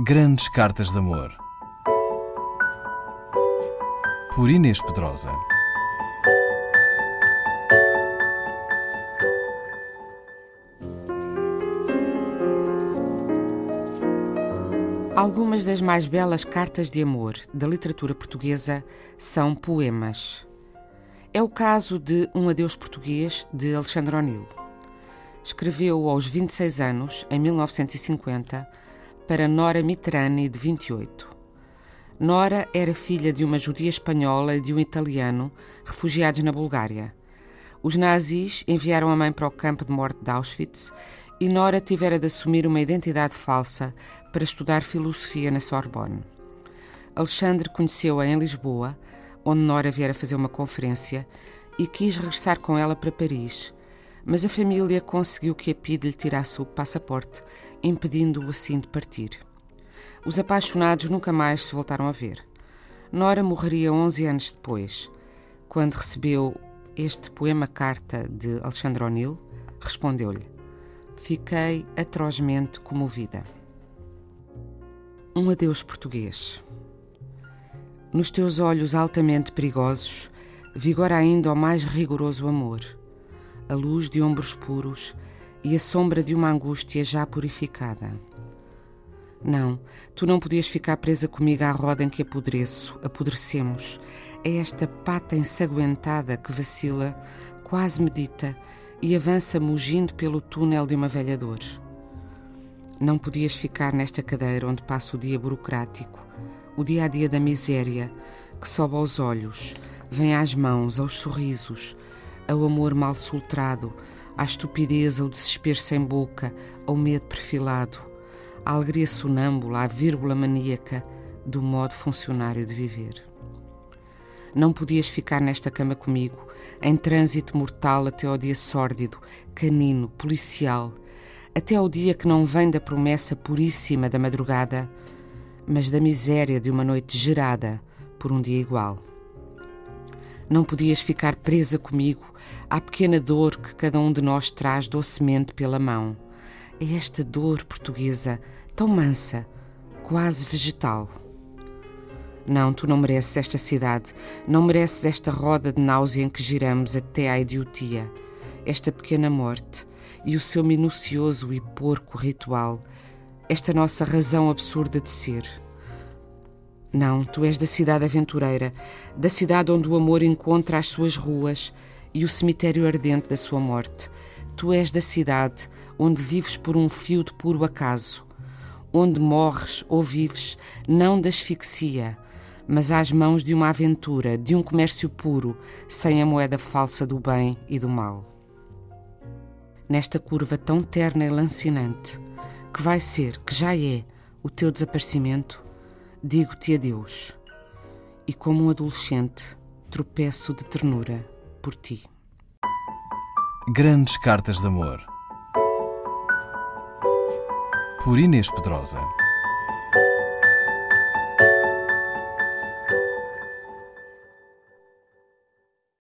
Grandes Cartas de Amor. Por Inês Pedrosa. Algumas das mais belas cartas de amor da literatura portuguesa são poemas. É o caso de Um Adeus Português, de Alexandre O'Neill. Escreveu aos 26 anos, em 1950, para Nora Mitrani, de 28. Nora era filha de uma judia espanhola e de um italiano, refugiados na Bulgária. Os nazis enviaram a mãe para o campo de morte de Auschwitz e Nora tivera de assumir uma identidade falsa para estudar filosofia na Sorbonne. Alexandre conheceu-a em Lisboa, onde Nora viera fazer uma conferência, e quis regressar com ela para Paris, mas a família conseguiu que a PIDE lhe tirasse o passaporte, impedindo-o assim de partir. Os apaixonados nunca mais se voltaram a ver. Nora morreria 11 anos depois. Quando recebeu este poema-carta de Alexandre O'Neill, respondeu-lhe: Fiquei atrozmente comovida. Um adeus português. Nos teus olhos altamente perigosos, vigora ainda o mais rigoroso amor, a luz de ombros puros e a sombra de uma angústia já purificada. Não, tu não podias ficar presa comigo à roda em que apodreço, apodrecemos. É esta pata ensanguentada que vacila, quase medita e avança mugindo pelo túnel de uma velha dor. Não podias ficar nesta cadeira onde passa o dia burocrático, o dia a dia da miséria, que sobe aos olhos, vem às mãos, aos sorrisos, ao amor mal sultrado, à estupidez, ao desespero sem boca, ao medo perfilado, à alegria sonâmbula, à vírgula maníaca do modo funcionário de viver. Não podias ficar nesta cama comigo, em trânsito mortal até ao dia sórdido, canino, policial, até ao dia que não vem da promessa puríssima da madrugada, mas da miséria de uma noite gerada por um dia igual. Não podias ficar presa comigo à pequena dor que cada um de nós traz docemente pela mão. É esta dor portuguesa, tão mansa, quase vegetal. Não, tu não mereces esta cidade, não mereces esta roda de náusea em que giramos até à idiotia, esta pequena morte e o seu minucioso e porco ritual, esta nossa razão absurda de ser. Não, tu és da cidade aventureira, da cidade onde o amor encontra as suas ruas e o cemitério ardente da sua morte. Tu és da cidade onde vives por um fio de puro acaso, onde morres ou vives não da asfixia, mas às mãos de uma aventura, de um comércio puro, sem a moeda falsa do bem e do mal. Nesta curva tão terna e lancinante, que vai ser, que já é, o teu desaparecimento, digo-te adeus. E como um adolescente, tropeço de ternura por ti. Grandes Cartas de Amor. Por Inês Pedrosa.